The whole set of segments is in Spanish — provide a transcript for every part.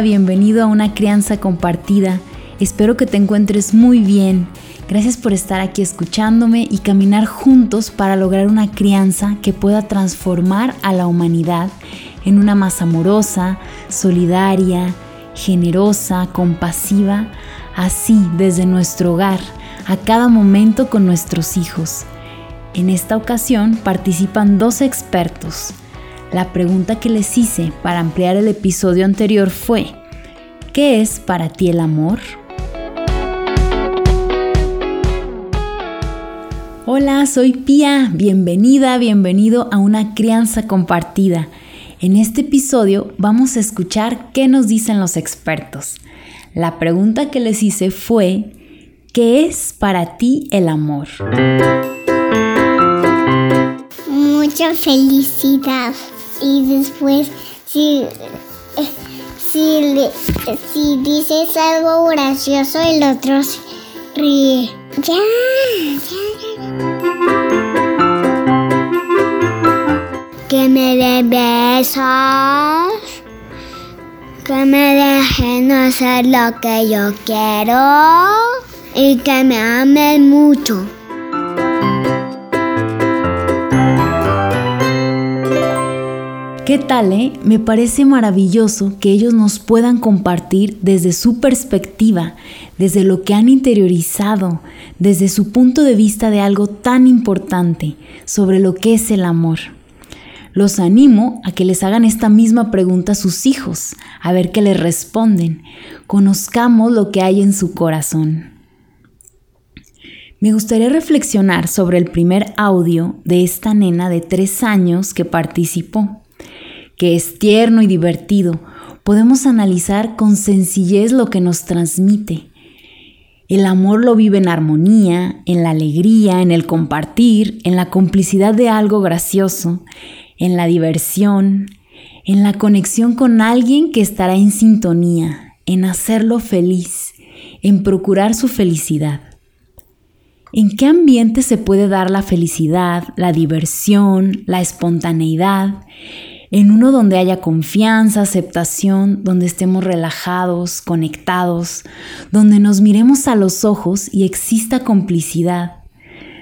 bienvenido a una crianza compartida. Espero que te encuentres muy bien. Gracias por estar aquí escuchándome y caminar juntos para lograr una crianza que pueda transformar a la humanidad en una más amorosa, solidaria, generosa, compasiva, así desde nuestro hogar, a cada momento con nuestros hijos. En esta ocasión participan dos expertos. La pregunta que les hice para ampliar el episodio anterior fue, ¿qué es para ti el amor? Hola, soy Pía, bienvenida, bienvenido a una crianza compartida. En este episodio vamos a escuchar qué nos dicen los expertos. La pregunta que les hice fue, ¿qué es para ti el amor? Mucha felicidad y después si, si, si dices algo gracioso el otro se ríe. Ya, ya, Que me den besos. Que me dejen hacer lo que yo quiero. Y que me amen mucho. ¿Qué tal, eh? Me parece maravilloso que ellos nos puedan compartir desde su perspectiva, desde lo que han interiorizado, desde su punto de vista de algo tan importante sobre lo que es el amor. Los animo a que les hagan esta misma pregunta a sus hijos, a ver qué les responden. Conozcamos lo que hay en su corazón. Me gustaría reflexionar sobre el primer audio de esta nena de tres años que participó que es tierno y divertido, podemos analizar con sencillez lo que nos transmite. El amor lo vive en armonía, en la alegría, en el compartir, en la complicidad de algo gracioso, en la diversión, en la conexión con alguien que estará en sintonía, en hacerlo feliz, en procurar su felicidad. ¿En qué ambiente se puede dar la felicidad, la diversión, la espontaneidad? En uno donde haya confianza, aceptación, donde estemos relajados, conectados, donde nos miremos a los ojos y exista complicidad,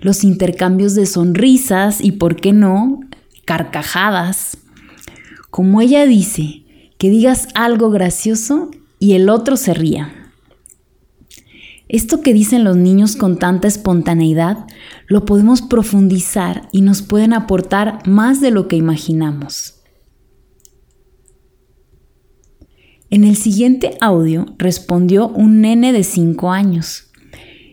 los intercambios de sonrisas y, ¿por qué no?, carcajadas. Como ella dice, que digas algo gracioso y el otro se ría. Esto que dicen los niños con tanta espontaneidad lo podemos profundizar y nos pueden aportar más de lo que imaginamos. En el siguiente audio respondió un nene de 5 años.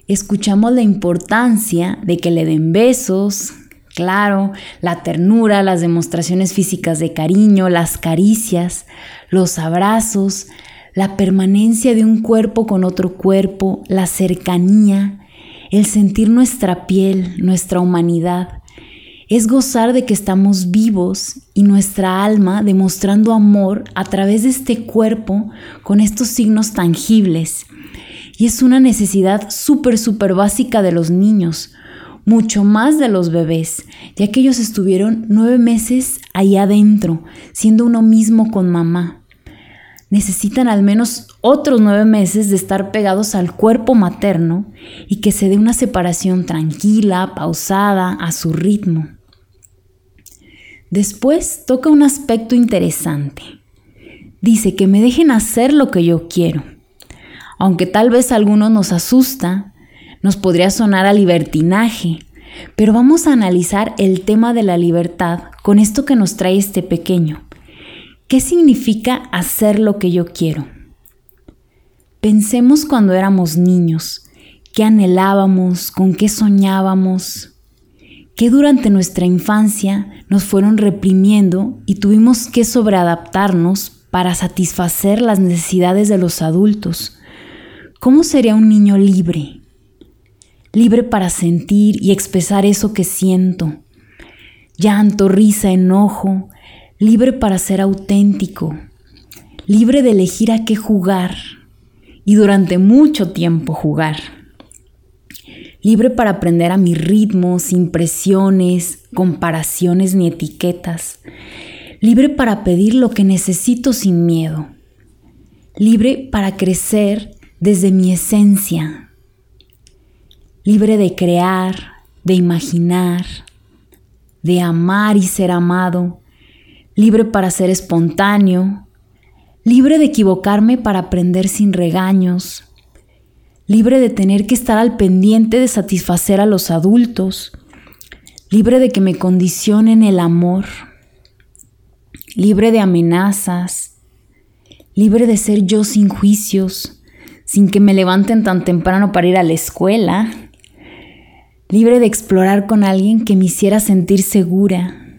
Escuchamos la importancia de que le den besos, claro, la ternura, las demostraciones físicas de cariño, las caricias, los abrazos, la permanencia de un cuerpo con otro cuerpo, la cercanía, el sentir nuestra piel, nuestra humanidad es gozar de que estamos vivos y nuestra alma demostrando amor a través de este cuerpo con estos signos tangibles. Y es una necesidad súper, súper básica de los niños, mucho más de los bebés, ya que ellos estuvieron nueve meses ahí adentro, siendo uno mismo con mamá. Necesitan al menos otros nueve meses de estar pegados al cuerpo materno y que se dé una separación tranquila, pausada, a su ritmo. Después toca un aspecto interesante. Dice que me dejen hacer lo que yo quiero. Aunque tal vez a algunos nos asusta, nos podría sonar a libertinaje, pero vamos a analizar el tema de la libertad con esto que nos trae este pequeño. ¿Qué significa hacer lo que yo quiero? Pensemos cuando éramos niños, qué anhelábamos, con qué soñábamos, que durante nuestra infancia nos fueron reprimiendo y tuvimos que sobreadaptarnos para satisfacer las necesidades de los adultos. ¿Cómo sería un niño libre? Libre para sentir y expresar eso que siento. Llanto, risa, enojo. Libre para ser auténtico. Libre de elegir a qué jugar. Y durante mucho tiempo jugar libre para aprender a mi ritmo, sin presiones, comparaciones ni etiquetas, libre para pedir lo que necesito sin miedo, libre para crecer desde mi esencia, libre de crear, de imaginar, de amar y ser amado, libre para ser espontáneo, libre de equivocarme para aprender sin regaños, libre de tener que estar al pendiente de satisfacer a los adultos, libre de que me condicionen el amor, libre de amenazas, libre de ser yo sin juicios, sin que me levanten tan temprano para ir a la escuela, libre de explorar con alguien que me hiciera sentir segura,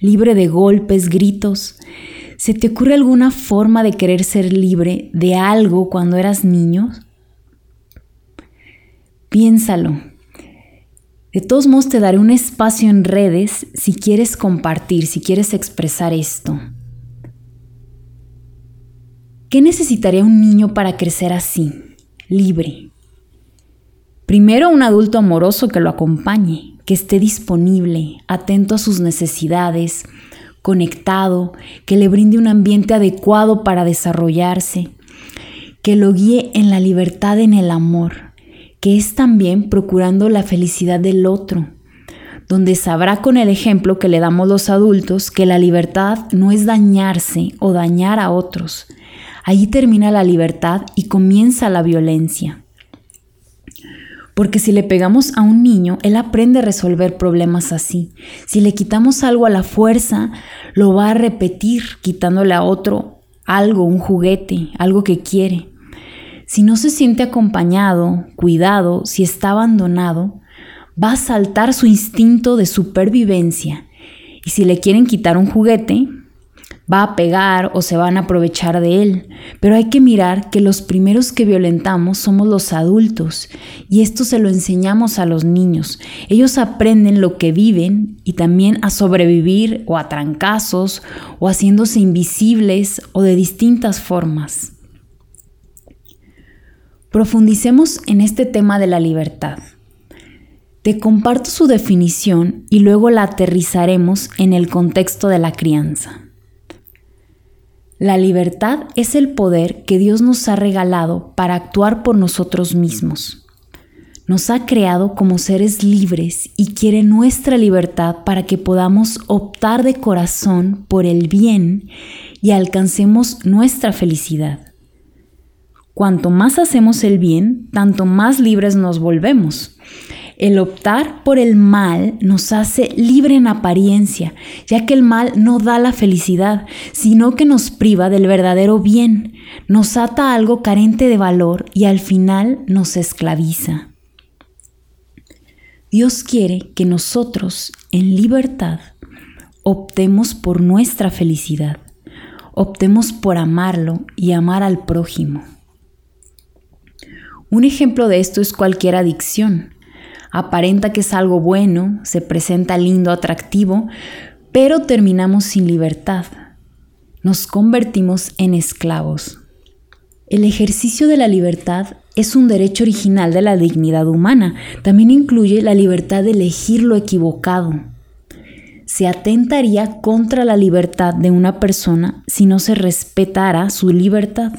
libre de golpes, gritos. ¿Se te ocurre alguna forma de querer ser libre de algo cuando eras niño? Piénsalo. De todos modos te daré un espacio en redes si quieres compartir, si quieres expresar esto. ¿Qué necesitaría un niño para crecer así, libre? Primero un adulto amoroso que lo acompañe, que esté disponible, atento a sus necesidades, conectado, que le brinde un ambiente adecuado para desarrollarse, que lo guíe en la libertad en el amor que es también procurando la felicidad del otro, donde sabrá con el ejemplo que le damos los adultos que la libertad no es dañarse o dañar a otros. Allí termina la libertad y comienza la violencia. Porque si le pegamos a un niño, él aprende a resolver problemas así. Si le quitamos algo a la fuerza, lo va a repetir quitándole a otro algo, un juguete, algo que quiere. Si no se siente acompañado, cuidado, si está abandonado, va a saltar su instinto de supervivencia. Y si le quieren quitar un juguete, va a pegar o se van a aprovechar de él. Pero hay que mirar que los primeros que violentamos somos los adultos y esto se lo enseñamos a los niños. Ellos aprenden lo que viven y también a sobrevivir o a trancazos o haciéndose invisibles o de distintas formas. Profundicemos en este tema de la libertad. Te comparto su definición y luego la aterrizaremos en el contexto de la crianza. La libertad es el poder que Dios nos ha regalado para actuar por nosotros mismos. Nos ha creado como seres libres y quiere nuestra libertad para que podamos optar de corazón por el bien y alcancemos nuestra felicidad. Cuanto más hacemos el bien, tanto más libres nos volvemos. El optar por el mal nos hace libre en apariencia, ya que el mal no da la felicidad, sino que nos priva del verdadero bien, nos ata a algo carente de valor y al final nos esclaviza. Dios quiere que nosotros, en libertad, optemos por nuestra felicidad, optemos por amarlo y amar al prójimo. Un ejemplo de esto es cualquier adicción. Aparenta que es algo bueno, se presenta lindo, atractivo, pero terminamos sin libertad. Nos convertimos en esclavos. El ejercicio de la libertad es un derecho original de la dignidad humana. También incluye la libertad de elegir lo equivocado. Se atentaría contra la libertad de una persona si no se respetara su libertad.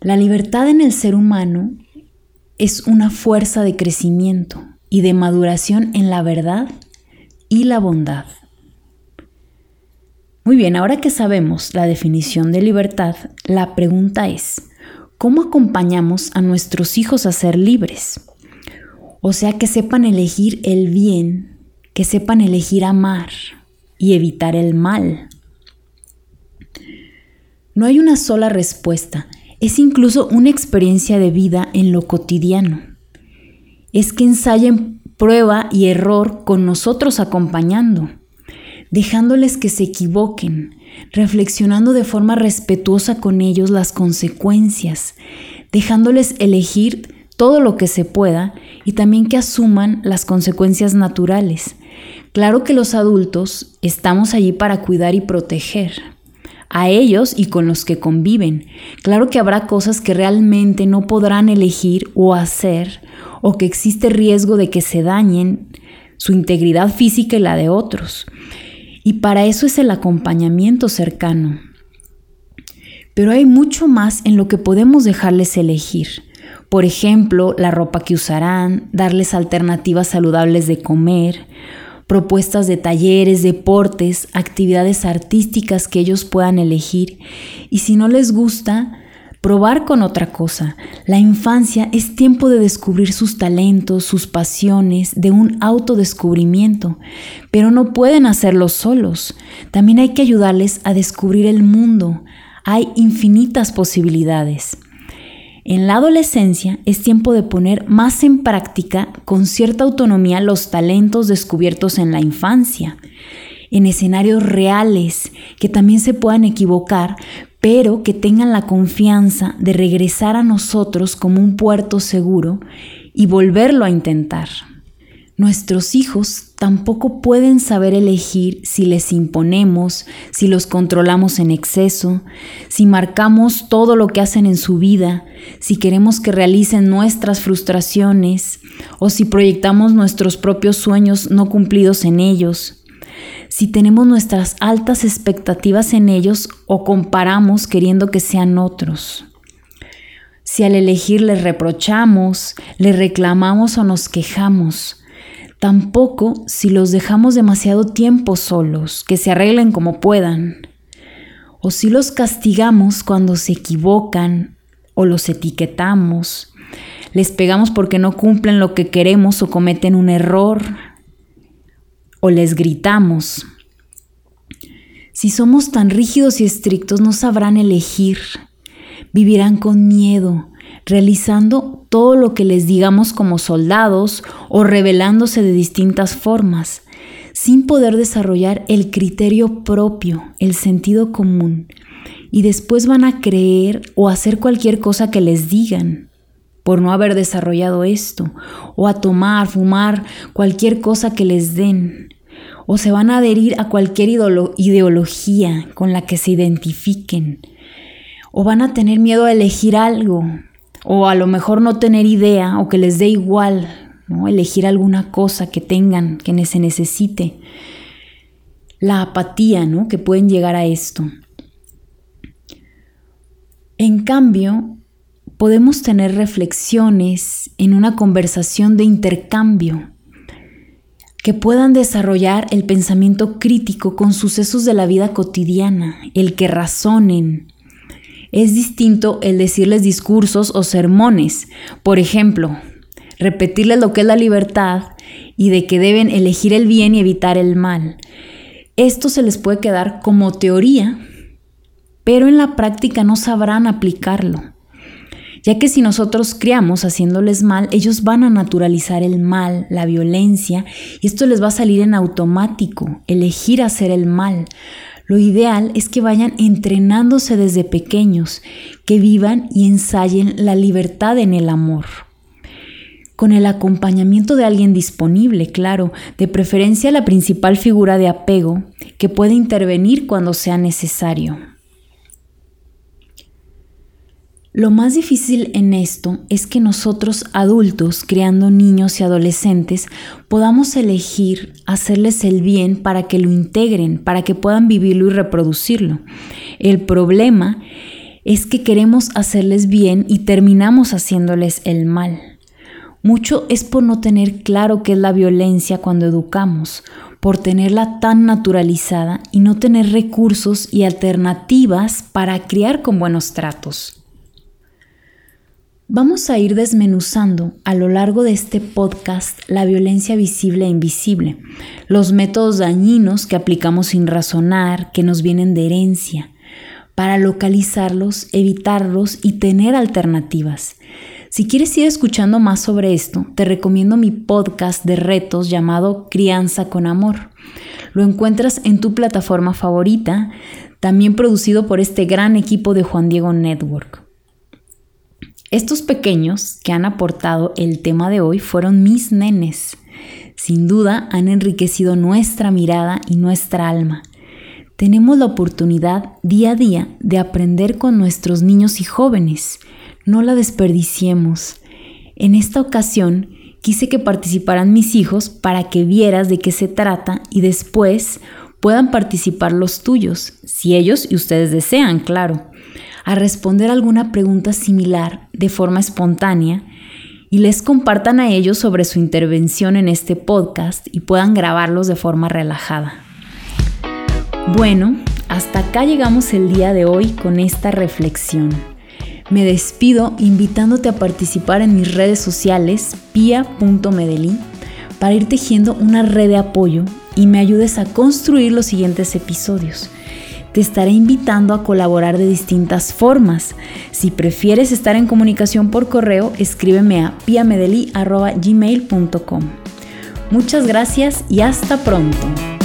La libertad en el ser humano es una fuerza de crecimiento y de maduración en la verdad y la bondad. Muy bien, ahora que sabemos la definición de libertad, la pregunta es, ¿cómo acompañamos a nuestros hijos a ser libres? O sea, que sepan elegir el bien, que sepan elegir amar y evitar el mal. No hay una sola respuesta es incluso una experiencia de vida en lo cotidiano. Es que ensayen prueba y error con nosotros acompañando, dejándoles que se equivoquen, reflexionando de forma respetuosa con ellos las consecuencias, dejándoles elegir todo lo que se pueda y también que asuman las consecuencias naturales. Claro que los adultos estamos allí para cuidar y proteger, a ellos y con los que conviven. Claro que habrá cosas que realmente no podrán elegir o hacer o que existe riesgo de que se dañen su integridad física y la de otros. Y para eso es el acompañamiento cercano. Pero hay mucho más en lo que podemos dejarles elegir. Por ejemplo, la ropa que usarán, darles alternativas saludables de comer, propuestas de talleres, deportes, actividades artísticas que ellos puedan elegir. Y si no les gusta, probar con otra cosa. La infancia es tiempo de descubrir sus talentos, sus pasiones, de un autodescubrimiento, pero no pueden hacerlo solos. También hay que ayudarles a descubrir el mundo, hay infinitas posibilidades. En la adolescencia es tiempo de poner más en práctica con cierta autonomía los talentos descubiertos en la infancia, en escenarios reales que también se puedan equivocar, pero que tengan la confianza de regresar a nosotros como un puerto seguro y volverlo a intentar. Nuestros hijos tampoco pueden saber elegir si les imponemos, si los controlamos en exceso, si marcamos todo lo que hacen en su vida, si queremos que realicen nuestras frustraciones o si proyectamos nuestros propios sueños no cumplidos en ellos, si tenemos nuestras altas expectativas en ellos o comparamos queriendo que sean otros. Si al elegir les reprochamos, les reclamamos o nos quejamos, Tampoco si los dejamos demasiado tiempo solos, que se arreglen como puedan. O si los castigamos cuando se equivocan o los etiquetamos. Les pegamos porque no cumplen lo que queremos o cometen un error. O les gritamos. Si somos tan rígidos y estrictos no sabrán elegir. Vivirán con miedo, realizando todo lo que les digamos como soldados o revelándose de distintas formas, sin poder desarrollar el criterio propio, el sentido común, y después van a creer o hacer cualquier cosa que les digan por no haber desarrollado esto, o a tomar, fumar, cualquier cosa que les den, o se van a adherir a cualquier ideología con la que se identifiquen, o van a tener miedo a elegir algo, o a lo mejor no tener idea o que les dé igual, elegir alguna cosa que tengan, que se necesite. La apatía, ¿no? Que pueden llegar a esto. En cambio, podemos tener reflexiones en una conversación de intercambio que puedan desarrollar el pensamiento crítico con sucesos de la vida cotidiana, el que razonen, es distinto el decirles discursos o sermones. Por ejemplo, repetirles lo que es la libertad y de que deben elegir el bien y evitar el mal. Esto se les puede quedar como teoría, pero en la práctica no sabrán aplicarlo. Ya que si nosotros criamos haciéndoles mal, ellos van a naturalizar el mal, la violencia, y esto les va a salir en automático, elegir hacer el mal. Lo ideal es que vayan entrenándose desde pequeños, que vivan y ensayen la libertad en el amor. Con el acompañamiento de alguien disponible, claro, de preferencia la principal figura de apego, que puede intervenir cuando sea necesario. Lo más difícil en esto es que nosotros adultos, creando niños y adolescentes, podamos elegir hacerles el bien para que lo integren, para que puedan vivirlo y reproducirlo. El problema es que queremos hacerles bien y terminamos haciéndoles el mal. Mucho es por no tener claro qué es la violencia cuando educamos, por tenerla tan naturalizada y no tener recursos y alternativas para criar con buenos tratos. Vamos a ir desmenuzando a lo largo de este podcast la violencia visible e invisible, los métodos dañinos que aplicamos sin razonar, que nos vienen de herencia, para localizarlos, evitarlos y tener alternativas. Si quieres ir escuchando más sobre esto, te recomiendo mi podcast de retos llamado Crianza con Amor. Lo encuentras en tu plataforma favorita, también producido por este gran equipo de Juan Diego Network. Estos pequeños que han aportado el tema de hoy fueron mis nenes. Sin duda han enriquecido nuestra mirada y nuestra alma. Tenemos la oportunidad día a día de aprender con nuestros niños y jóvenes. No la desperdiciemos. En esta ocasión quise que participaran mis hijos para que vieras de qué se trata y después puedan participar los tuyos, si ellos y ustedes desean, claro, a responder alguna pregunta similar de forma espontánea y les compartan a ellos sobre su intervención en este podcast y puedan grabarlos de forma relajada. Bueno, hasta acá llegamos el día de hoy con esta reflexión. Me despido invitándote a participar en mis redes sociales pia.medellín para ir tejiendo una red de apoyo y me ayudes a construir los siguientes episodios. Te estaré invitando a colaborar de distintas formas. Si prefieres estar en comunicación por correo, escríbeme a piamedeli.gmail.com. Muchas gracias y hasta pronto.